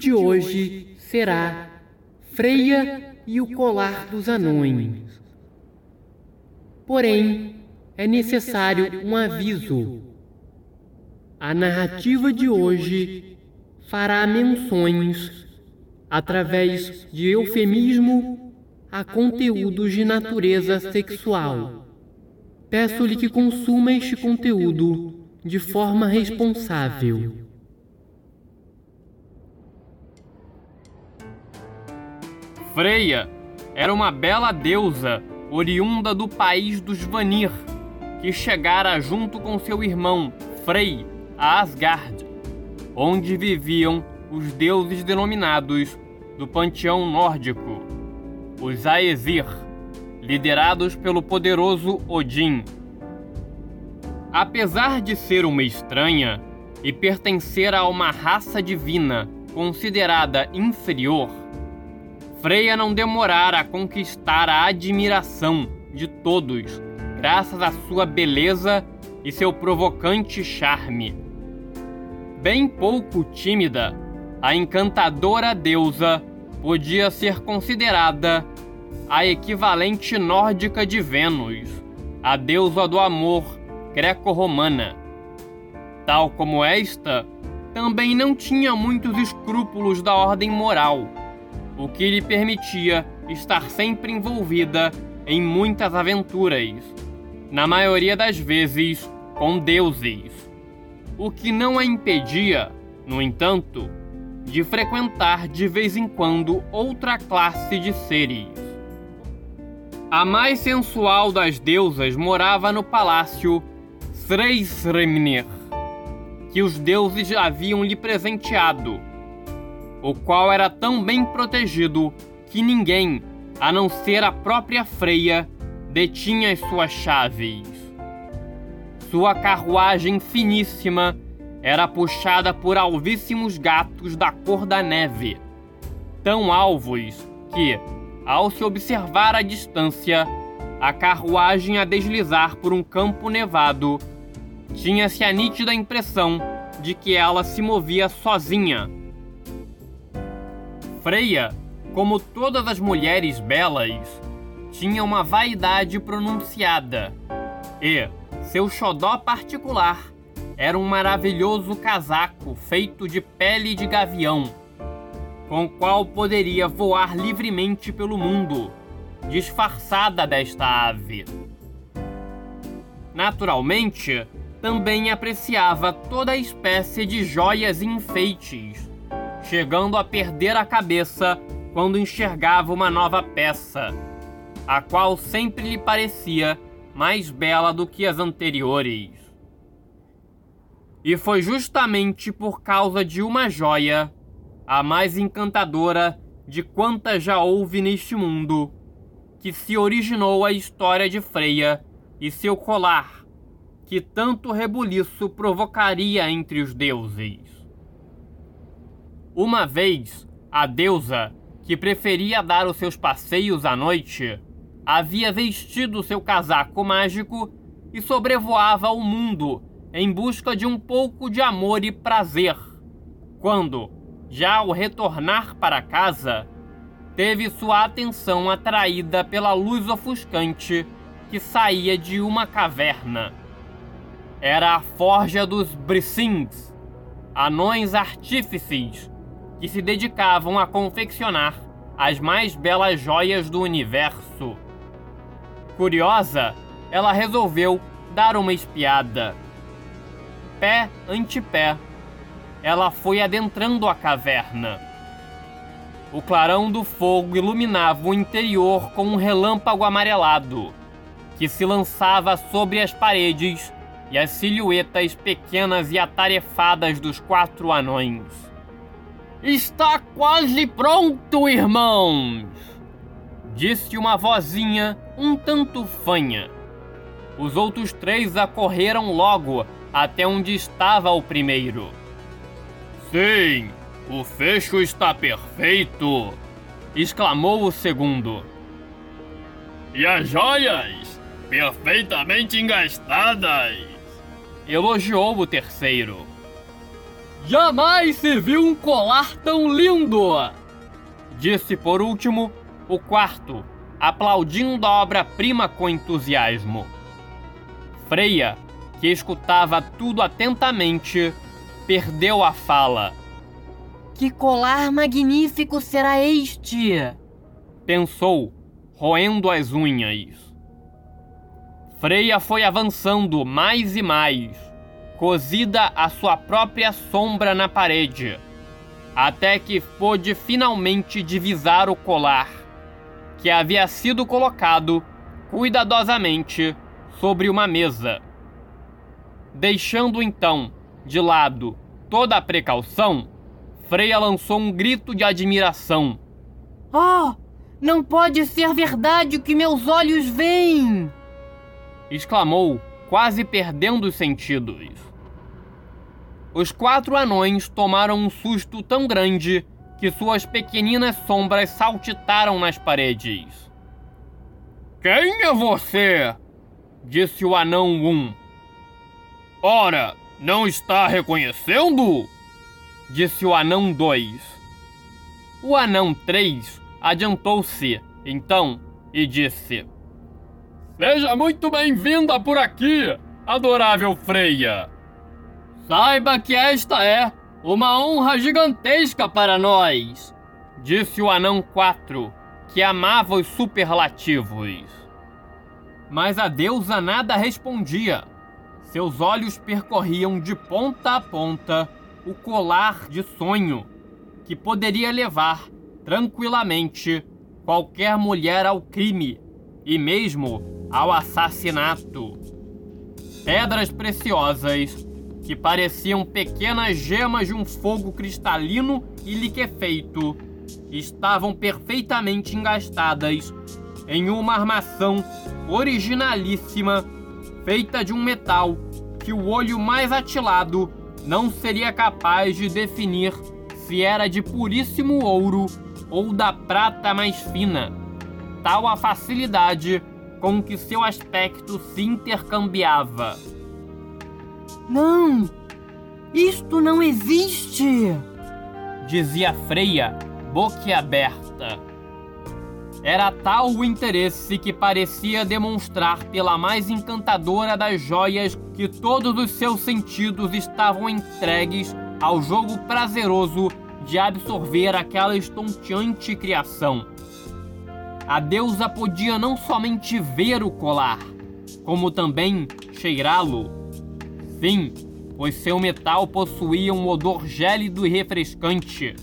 De hoje será Freia e o colar dos anões. Porém, é necessário um aviso. A narrativa de hoje fará menções, através de eufemismo, a conteúdos de natureza sexual. Peço-lhe que consuma este conteúdo de forma responsável. Freia era uma bela deusa oriunda do país dos Vanir, que chegara junto com seu irmão Frey a Asgard, onde viviam os deuses denominados do panteão nórdico, os Aesir, liderados pelo poderoso Odin. Apesar de ser uma estranha e pertencer a uma raça divina considerada inferior, Freia não demorara a conquistar a admiração de todos, graças à sua beleza e seu provocante charme. Bem pouco tímida, a encantadora deusa podia ser considerada a equivalente nórdica de Vênus, a deusa do amor greco-romana. Tal como esta, também não tinha muitos escrúpulos da ordem moral o que lhe permitia estar sempre envolvida em muitas aventuras, na maioria das vezes com deuses, o que não a impedia, no entanto, de frequentar de vez em quando outra classe de seres. A mais sensual das deusas morava no palácio Sreisremnir, que os deuses haviam lhe presenteado o qual era tão bem protegido que ninguém, a não ser a própria Freia, detinha as suas chaves. Sua carruagem finíssima era puxada por alvíssimos gatos da cor da neve, tão alvos que, ao se observar à distância, a carruagem a deslizar por um campo nevado, tinha-se a nítida impressão de que ela se movia sozinha Freia, como todas as mulheres belas, tinha uma vaidade pronunciada e seu xodó particular era um maravilhoso casaco feito de pele de gavião, com qual poderia voar livremente pelo mundo, disfarçada desta ave. Naturalmente, também apreciava toda espécie de joias e enfeites chegando a perder a cabeça quando enxergava uma nova peça, a qual sempre lhe parecia mais bela do que as anteriores. E foi justamente por causa de uma joia, a mais encantadora de quantas já houve neste mundo, que se originou a história de Freia e seu colar, que tanto rebuliço provocaria entre os deuses. Uma vez, a deusa, que preferia dar os seus passeios à noite, havia vestido seu casaco mágico e sobrevoava o mundo em busca de um pouco de amor e prazer. Quando, já ao retornar para casa, teve sua atenção atraída pela luz ofuscante que saía de uma caverna. Era a forja dos Brissings, anões artífices que se dedicavam a confeccionar as mais belas joias do universo. Curiosa, ela resolveu dar uma espiada. Pé ante pé, ela foi adentrando a caverna. O clarão do fogo iluminava o interior com um relâmpago amarelado, que se lançava sobre as paredes e as silhuetas pequenas e atarefadas dos quatro anões. Está quase pronto, irmãos! Disse uma vozinha um tanto fanha. Os outros três acorreram logo até onde estava o primeiro. Sim, o fecho está perfeito! exclamou o segundo. E as joias? Perfeitamente engastadas! Elogiou o terceiro. Jamais se viu um colar tão lindo! Disse por último o quarto, aplaudindo a obra-prima com entusiasmo. Freia, que escutava tudo atentamente, perdeu a fala. Que colar magnífico será este? Pensou, roendo as unhas. Freia foi avançando mais e mais, cozida a sua própria sombra na parede, até que pôde finalmente divisar o colar, que havia sido colocado cuidadosamente sobre uma mesa. Deixando então de lado toda a precaução, Freia lançou um grito de admiração. Oh, não pode ser verdade o que meus olhos veem! exclamou, quase perdendo os sentidos. Os quatro anões tomaram um susto tão grande que suas pequeninas sombras saltitaram nas paredes. Quem é você? disse o anão um. Ora, não está reconhecendo? Disse o anão 2. O anão 3 adiantou-se, então, e disse: Seja muito bem-vinda por aqui, adorável Freia. Saiba que esta é uma honra gigantesca para nós, disse o anão 4, que amava os superlativos. Mas a deusa nada respondia. Seus olhos percorriam de ponta a ponta o colar de sonho que poderia levar tranquilamente qualquer mulher ao crime e mesmo ao assassinato. Pedras preciosas que pareciam pequenas gemas de um fogo cristalino e liquefeito estavam perfeitamente engastadas em uma armação originalíssima feita de um metal que o olho mais atilado não seria capaz de definir se era de puríssimo ouro ou da prata mais fina, tal a facilidade com que seu aspecto se intercambiava. Não! Isto não existe! Dizia Freia, boquiaberta. Era tal o interesse que parecia demonstrar pela mais encantadora das joias que todos os seus sentidos estavam entregues ao jogo prazeroso de absorver aquela estonteante criação. A deusa podia não somente ver o colar, como também cheirá-lo. Sim, pois seu metal possuía um odor gélido e refrescante,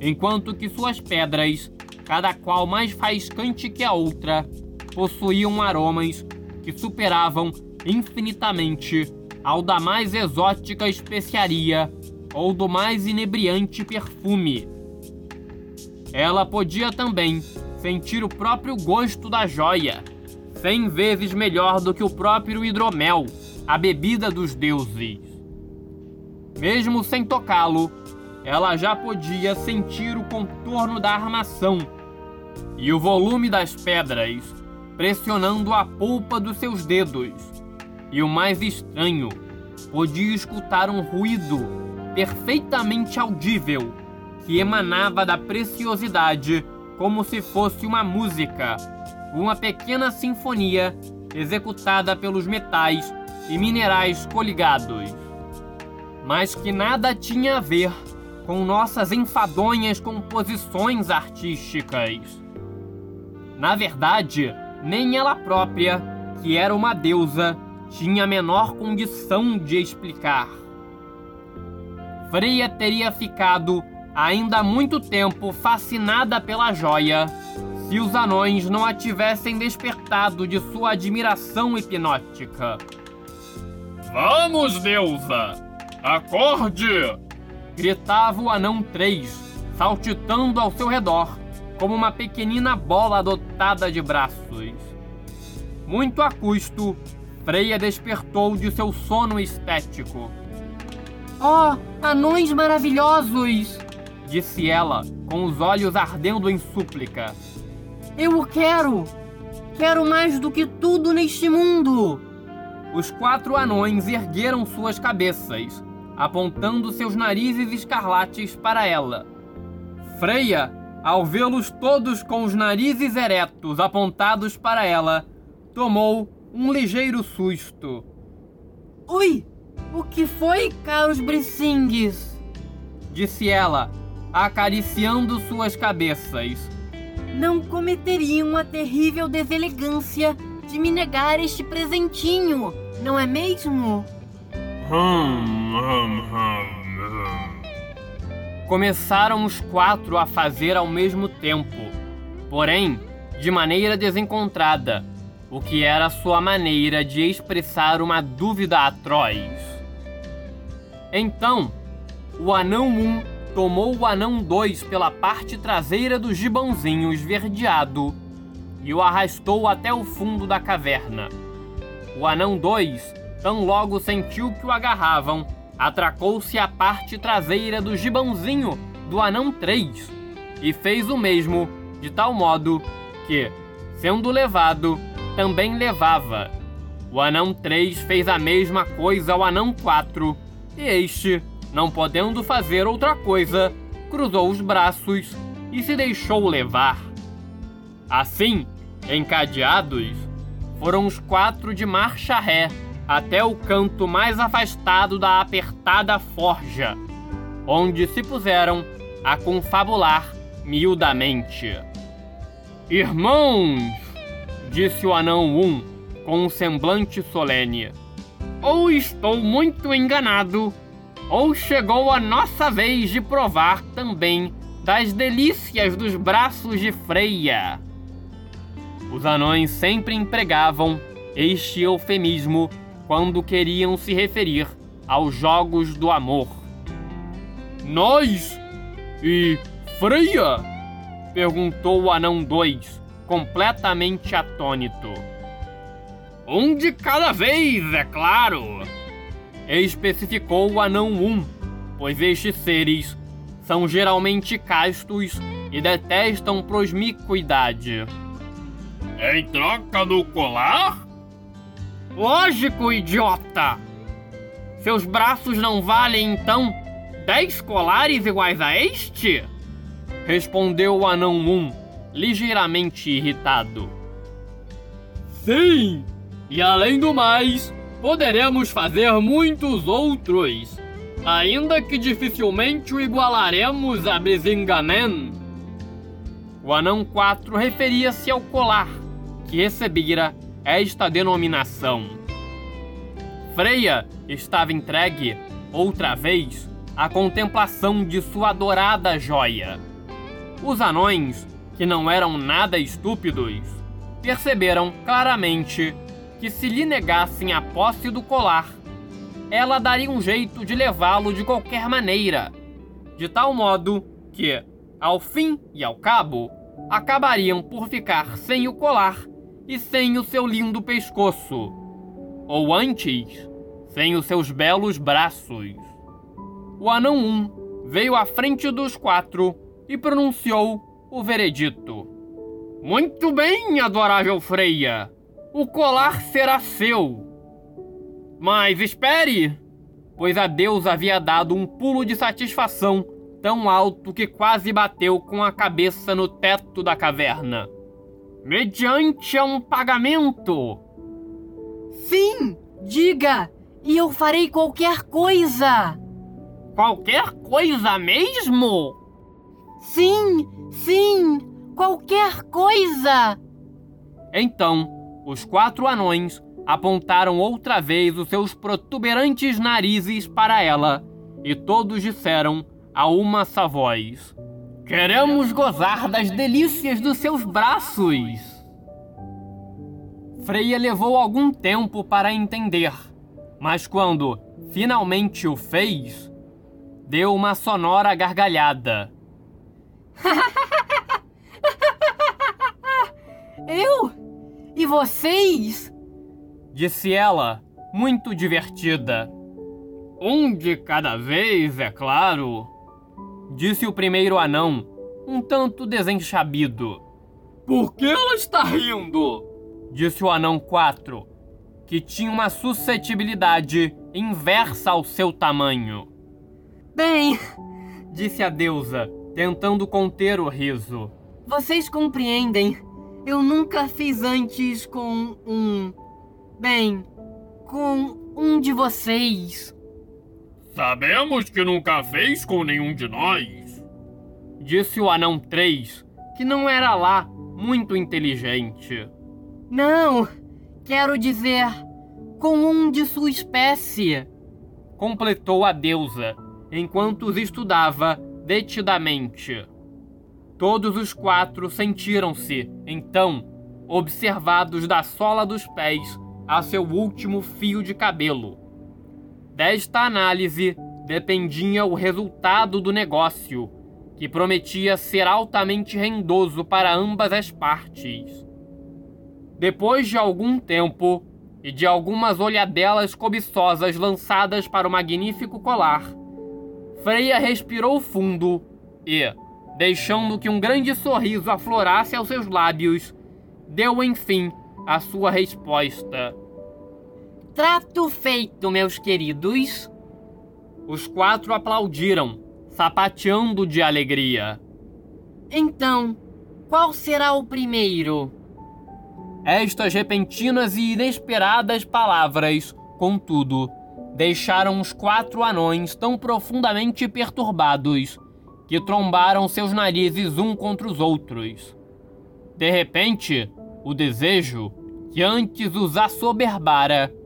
enquanto que suas pedras cada qual mais faiscante que a outra, possuíam aromas que superavam infinitamente ao da mais exótica especiaria ou do mais inebriante perfume. Ela podia também sentir o próprio gosto da joia, cem vezes melhor do que o próprio hidromel, a bebida dos deuses. Mesmo sem tocá-lo, ela já podia sentir o contorno da armação e o volume das pedras, pressionando a polpa dos seus dedos. E o mais estranho, podia escutar um ruído perfeitamente audível que emanava da preciosidade como se fosse uma música, uma pequena sinfonia executada pelos metais e minerais coligados, mas que nada tinha a ver com nossas enfadonhas composições artísticas. Na verdade, nem ela própria, que era uma deusa, tinha a menor condição de explicar. Freia teria ficado ainda muito tempo fascinada pela joia se os anões não a tivessem despertado de sua admiração hipnótica. Vamos, deusa! Acorde! Gritava o anão 3, saltitando ao seu redor, como uma pequenina bola dotada de braços. Muito a custo, Freia despertou de seu sono estético. Oh, anões maravilhosos! Disse ela, com os olhos ardendo em súplica. Eu o quero! Quero mais do que tudo neste mundo! Os quatro anões ergueram suas cabeças, apontando seus narizes escarlates para ela. Freia, ao vê-los todos com os narizes eretos apontados para ela, tomou um ligeiro susto. Ui! O que foi, caros bricingues? Disse ela, acariciando suas cabeças. Não cometeriam a terrível deselegância de me negar este presentinho, não é mesmo? Hum, hum, hum, hum. Começaram os quatro a fazer ao mesmo tempo, porém de maneira desencontrada, o que era sua maneira de expressar uma dúvida atroz. Então, o anão 1 tomou o anão 2 pela parte traseira do gibãozinho esverdeado e o arrastou até o fundo da caverna. O anão 2, tão logo sentiu que o agarravam, atracou-se à parte traseira do gibãozinho do anão 3 e fez o mesmo, de tal modo que, sendo levado, também levava. O anão 3 fez a mesma coisa ao anão 4 e este, não podendo fazer outra coisa, cruzou os braços e se deixou levar. Assim, encadeados, foram os quatro de marcha ré até o canto mais afastado da apertada forja, onde se puseram a confabular miudamente. Irmãos, disse o anão Um com um semblante solene, ou estou muito enganado, ou chegou a nossa vez de provar também das delícias dos braços de Freia. Os anões sempre empregavam este eufemismo quando queriam se referir aos jogos do amor. Nós e Freia? perguntou o anão 2, completamente atônito. Um de cada vez, é claro! Especificou o anão 1, um, pois estes seres são geralmente castos e detestam prosmicuidade. Em troca do colar? Lógico, idiota! Seus braços não valem, então, dez colares iguais a este? Respondeu o anão 1, um, ligeiramente irritado. Sim! E além do mais, poderemos fazer muitos outros, ainda que dificilmente o igualaremos a Brisingamen. O anão 4 referia-se ao colar, que recebera esta denominação. Freia estava entregue, outra vez, à contemplação de sua adorada joia. Os anões, que não eram nada estúpidos, perceberam claramente que se lhe negassem a posse do colar, ela daria um jeito de levá-lo de qualquer maneira, de tal modo que, ao fim e ao cabo, acabariam por ficar sem o colar e sem o seu lindo pescoço, ou antes, sem os seus belos braços. O anão 1 veio à frente dos quatro e pronunciou o veredito. Muito bem, adorável Freia! O colar será seu! Mas espere! Pois a deusa havia dado um pulo de satisfação tão alto que quase bateu com a cabeça no teto da caverna. Mediante um pagamento! Sim! Diga! E eu farei qualquer coisa! Qualquer coisa mesmo? Sim! Sim! Qualquer coisa! Então, os quatro anões apontaram outra vez os seus protuberantes narizes para ela, e todos disseram a uma só voz: Queremos gozar das delícias dos seus braços. Freia levou algum tempo para entender, mas quando finalmente o fez, deu uma sonora gargalhada. Eu? E vocês? Disse ela, muito divertida. Um de cada vez, é claro. Disse o primeiro anão, um tanto desenchabido. Por que ela está rindo? Disse o anão 4, que tinha uma suscetibilidade inversa ao seu tamanho. Bem, Disse a deusa, tentando conter o riso. vocês compreendem. Eu nunca fiz antes com um. Bem, com um de vocês. Sabemos que nunca fez com nenhum de nós. Disse o anão 3, que não era lá muito inteligente. Não, quero dizer, com um de sua espécie. Completou a deusa, enquanto os estudava detidamente. Todos os quatro sentiram-se, então, observados da sola dos pés a seu último fio de cabelo. Desta análise dependia o resultado do negócio, que prometia ser altamente rendoso para ambas as partes. Depois de algum tempo e de algumas olhadelas cobiçosas lançadas para o magnífico colar, Freia respirou fundo e, deixando que um grande sorriso aflorasse aos seus lábios, deu enfim a sua resposta. Trato feito, meus queridos. Os quatro aplaudiram, sapateando de alegria. Então, qual será o primeiro? Estas repentinas e inesperadas palavras, contudo, deixaram os quatro anões tão profundamente perturbados que trombaram seus narizes um contra os outros. De repente, o desejo, que antes os assoberbara,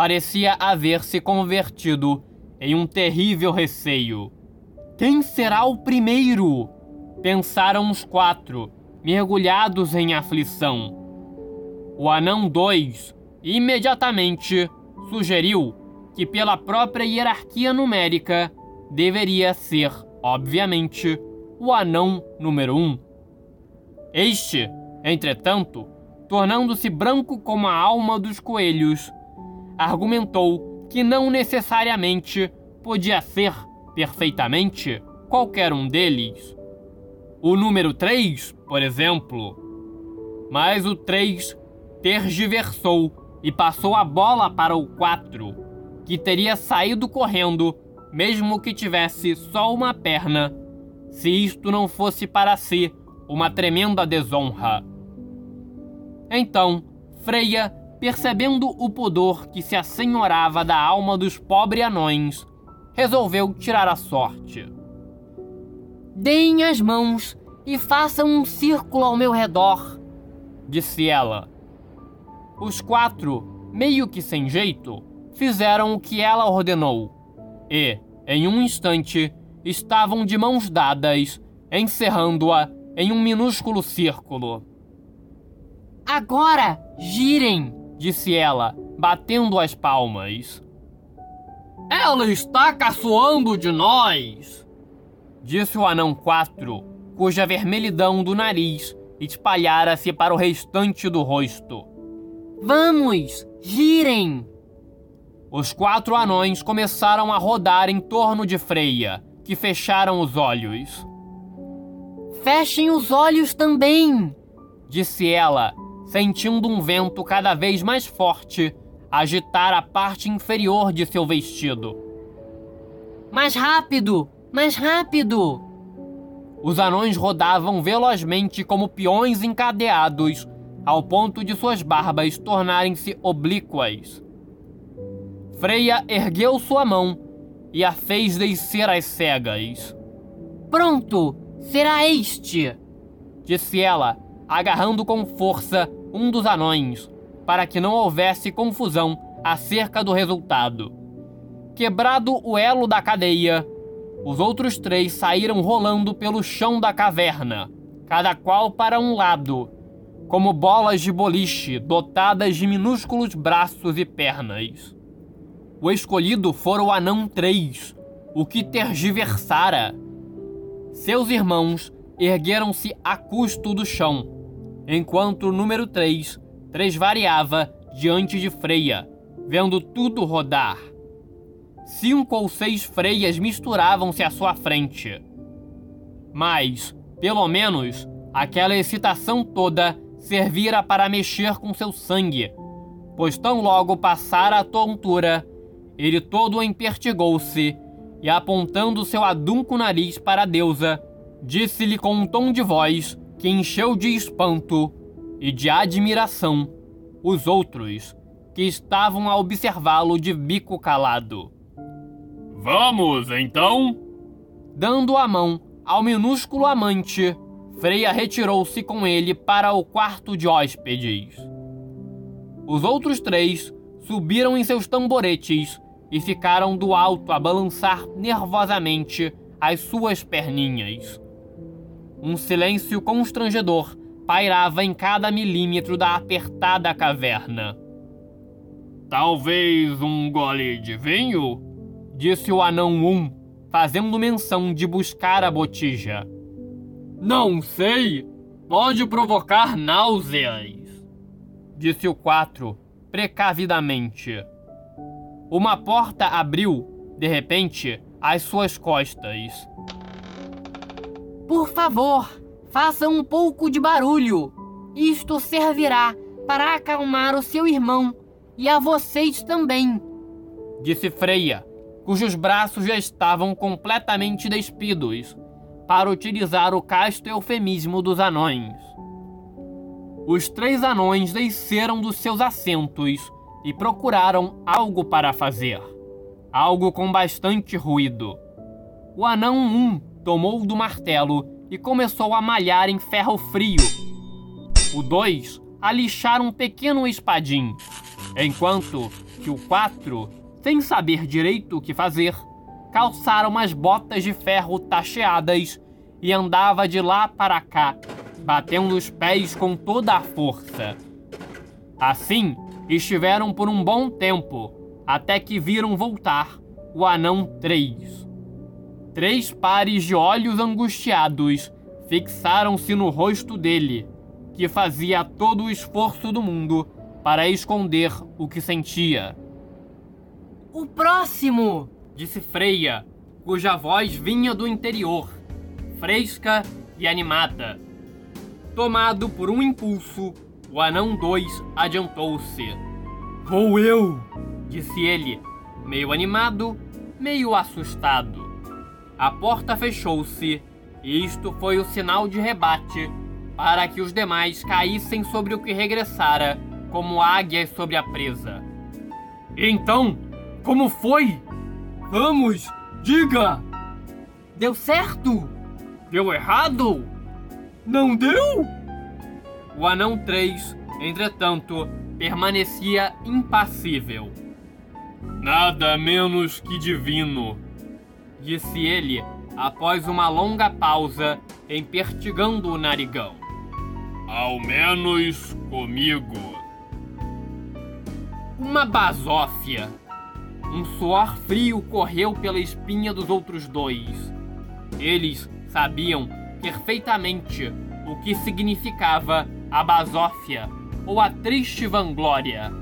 parecia haver se convertido em um terrível receio. Quem será o primeiro? Pensaram os quatro, mergulhados em aflição. O anão 2 imediatamente sugeriu que, pela própria hierarquia numérica, deveria ser, obviamente, o anão número 1. Um. Este, entretanto, tornando-se branco como a alma dos coelhos, argumentou que não necessariamente podia ser perfeitamente qualquer um deles. O número 3, por exemplo. Mas o 3 tergiversou e passou a bola para o 4, que teria saído correndo, mesmo que tivesse só uma perna, se isto não fosse para si uma tremenda desonra. Então, Freia, percebendo o pudor que se assenhorava da alma dos pobres anões, resolveu tirar a sorte. Deem as mãos e façam um círculo ao meu redor, disse ela. Os quatro, meio que sem jeito, fizeram o que ela ordenou e, em um instante, estavam de mãos dadas, encerrando-a em um minúsculo círculo. Agora, girem, disse ela, batendo as palmas. Ela está caçoando de nós, disse o anão 4, cuja vermelhidão do nariz espalhara-se para o restante do rosto. Vamos, girem! Os quatro anões começaram a rodar em torno de Freia, que fecharam os olhos. Fechem os olhos também, disse ela, sentindo um vento cada vez mais forte agitar a parte inferior de seu vestido. Mais rápido! Mais rápido! Os anões rodavam velozmente como peões encadeados, ao ponto de suas barbas tornarem-se oblíquas. Freia ergueu sua mão e a fez descer às cegas. Pronto! Será este! Disse ela, agarrando com força um dos anões, para que não houvesse confusão acerca do resultado. Quebrado o elo da cadeia, os outros três saíram rolando pelo chão da caverna, cada qual para um lado, como bolas de boliche dotadas de minúsculos braços e pernas. O escolhido fora o anão 3, o que tergiversara. Seus irmãos ergueram-se a custo do chão, enquanto o número 3 tresvariava diante de Freia, vendo tudo rodar. Cinco ou seis freias misturavam-se à sua frente. Mas, pelo menos, aquela excitação toda servira para mexer com seu sangue, pois tão logo passara a tontura, ele todo empertigou-se e, apontando seu adunco nariz para a deusa, disse-lhe com um tom de voz que encheu de espanto e de admiração os outros que estavam a observá-lo de bico calado. Vamos, então? Dando a mão ao minúsculo amante, Freia retirou-se com ele para o quarto de hóspedes. Os outros três subiram em seus tamboretes e ficaram do alto a balançar nervosamente as suas perninhas. Um silêncio constrangedor pairava em cada milímetro da apertada caverna. Talvez um gole de vinho? Disse o anão Um, fazendo menção de buscar a botija. Não sei. Pode provocar náuseas. Disse o quatro, precavidamente. Uma porta abriu, de repente, às suas costas. Por favor, faça um pouco de barulho. Isto servirá para acalmar o seu irmão e a vocês também. Disse Freia, cujos braços já estavam completamente despidos, para utilizar o casto eufemismo dos anões. Os três anões desceram dos seus assentos e procuraram algo para fazer. Algo com bastante ruído. O anão 1 um tomou do martelo e começou a malhar em ferro frio. O 2 a lixar um pequeno espadim, enquanto que o 4, sem saber direito o que fazer, calçara umas botas de ferro tacheadas e andava de lá para cá, batendo os pés com toda a força. Assim, estiveram por um bom tempo, até que viram voltar o anão 3. Três pares de olhos angustiados fixaram-se no rosto dele, que fazia todo o esforço do mundo para esconder o que sentia. O próximo! disse Freia, cuja voz vinha do interior, fresca e animada. Tomado por um impulso, o anão 2 adiantou-se. Vou eu! disse ele, meio animado, meio assustado. A porta fechou-se e isto foi o sinal de rebate para que os demais caíssem sobre o que regressara como águias sobre a presa. Então, como foi? Vamos, diga! Deu certo? Deu errado? Não deu? O anão 3, entretanto, permanecia impassível. Nada menos que divino, disse ele após uma longa pausa, empertigando o narigão. Ao menos comigo. Uma basófia. Um suor frio correu pela espinha dos outros dois. Eles sabiam perfeitamente o que significava a basófia ou a triste vanglória,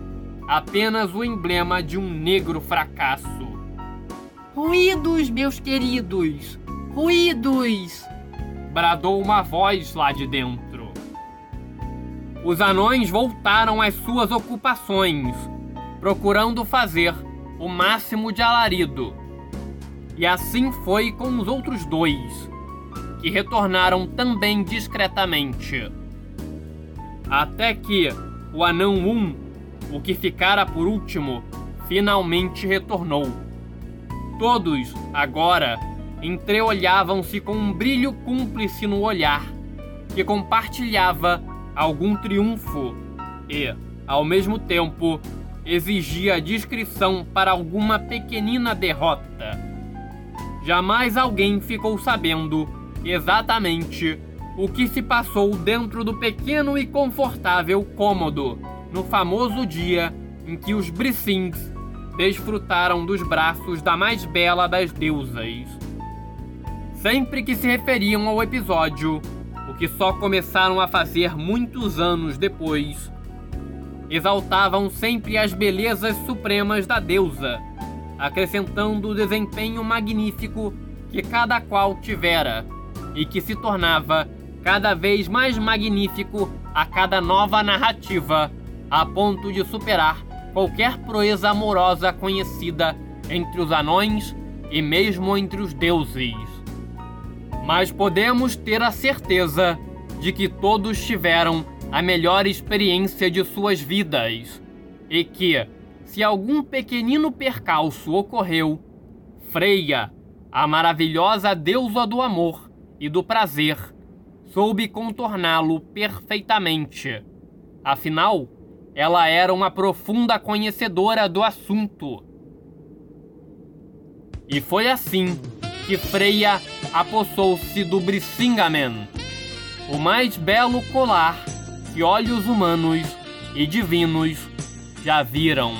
apenas o emblema de um negro fracasso. Ruídos, meus queridos! Ruídos! bradou uma voz lá de dentro. Os anões voltaram às suas ocupações, procurando fazer o máximo de alarido. E assim foi com os outros dois, que retornaram também discretamente. Até que o anão 1, um, o que ficara por último, finalmente retornou. Todos, agora, entreolhavam-se com um brilho cúmplice no olhar, que compartilhava algum triunfo e, ao mesmo tempo, exigia discrição para alguma pequenina derrota. jamais alguém ficou sabendo exatamente o que se passou dentro do pequeno e confortável cômodo no famoso dia em que os Brissings desfrutaram dos braços da mais bela das deusas. Sempre que se referiam ao episódio, o que só começaram a fazer muitos anos depois, exaltavam sempre as belezas supremas da deusa, acrescentando o desempenho magnífico que cada qual tivera e que se tornava cada vez mais magnífico a cada nova narrativa, a ponto de superar qualquer proeza amorosa conhecida entre os anões e mesmo entre os deuses. Mas podemos ter a certeza de que todos tiveram a melhor experiência de suas vidas e que, se algum pequenino percalço ocorreu, Freia, a maravilhosa deusa do amor e do prazer, soube contorná-lo perfeitamente. Afinal, ela era uma profunda conhecedora do assunto. E foi assim que Freya apossou-se do Brisingamen, o mais belo colar que olhos humanos e divinos já viram.